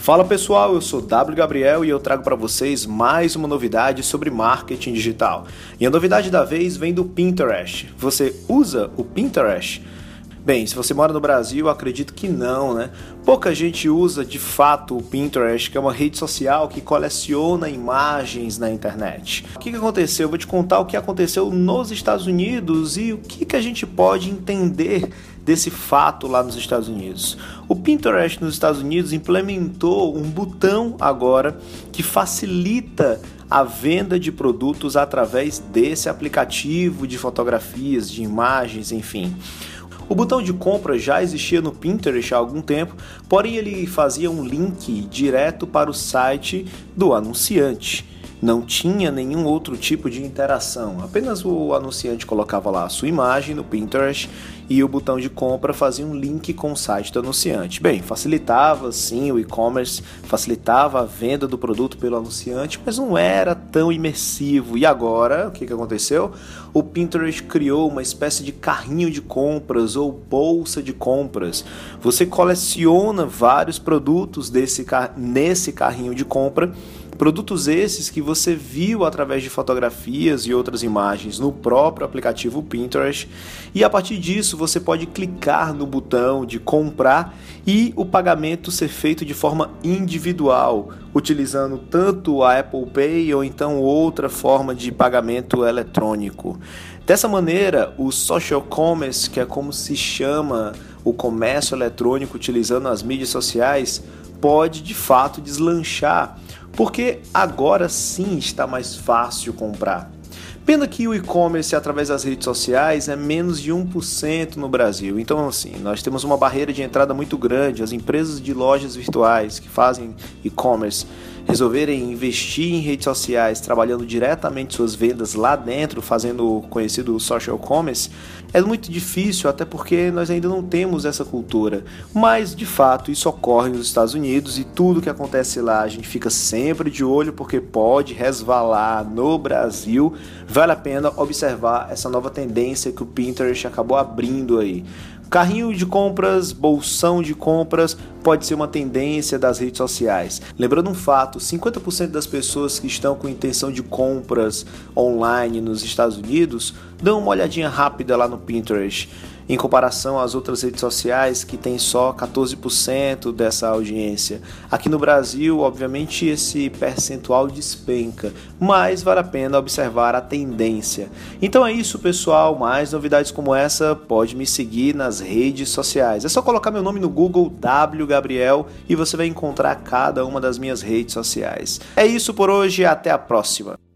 Fala pessoal, eu sou W Gabriel e eu trago para vocês mais uma novidade sobre marketing digital. E a novidade da vez vem do Pinterest. Você usa o Pinterest? Bem, se você mora no Brasil, acredito que não, né? Pouca gente usa de fato o Pinterest, que é uma rede social que coleciona imagens na internet. O que aconteceu? Eu vou te contar o que aconteceu nos Estados Unidos e o que a gente pode entender desse fato lá nos Estados Unidos. O Pinterest nos Estados Unidos implementou um botão agora que facilita a venda de produtos através desse aplicativo de fotografias, de imagens, enfim. O botão de compra já existia no Pinterest há algum tempo, porém ele fazia um link direto para o site do anunciante não tinha nenhum outro tipo de interação. Apenas o anunciante colocava lá a sua imagem no Pinterest e o botão de compra fazia um link com o site do anunciante. Bem, facilitava sim o e-commerce, facilitava a venda do produto pelo anunciante, mas não era tão imersivo. E agora, o que, que aconteceu? O Pinterest criou uma espécie de carrinho de compras ou bolsa de compras. Você coleciona vários produtos desse, nesse carrinho de compra Produtos esses que você viu através de fotografias e outras imagens no próprio aplicativo Pinterest, e a partir disso você pode clicar no botão de comprar e o pagamento ser feito de forma individual, utilizando tanto a Apple Pay ou então outra forma de pagamento eletrônico. Dessa maneira, o social commerce, que é como se chama o comércio eletrônico utilizando as mídias sociais, pode de fato deslanchar porque agora sim está mais fácil comprar. Pena que o e-commerce através das redes sociais é menos de 1% no Brasil. Então, assim, nós temos uma barreira de entrada muito grande. As empresas de lojas virtuais que fazem e-commerce resolverem investir em redes sociais, trabalhando diretamente suas vendas lá dentro, fazendo o conhecido social commerce, é muito difícil, até porque nós ainda não temos essa cultura. Mas, de fato, isso ocorre nos Estados Unidos e tudo que acontece lá a gente fica sempre de olho porque pode resvalar no Brasil. Vale a pena observar essa nova tendência que o Pinterest acabou abrindo aí. Carrinho de compras, bolsão de compras pode ser uma tendência das redes sociais. Lembrando um fato: 50% das pessoas que estão com intenção de compras online nos Estados Unidos dão uma olhadinha rápida lá no Pinterest em comparação às outras redes sociais que tem só 14% dessa audiência. Aqui no Brasil, obviamente, esse percentual despenca, mas vale a pena observar a tendência. Então é isso, pessoal. Mais novidades como essa, pode me seguir nas redes sociais. É só colocar meu nome no Google W Gabriel e você vai encontrar cada uma das minhas redes sociais. É isso por hoje, até a próxima.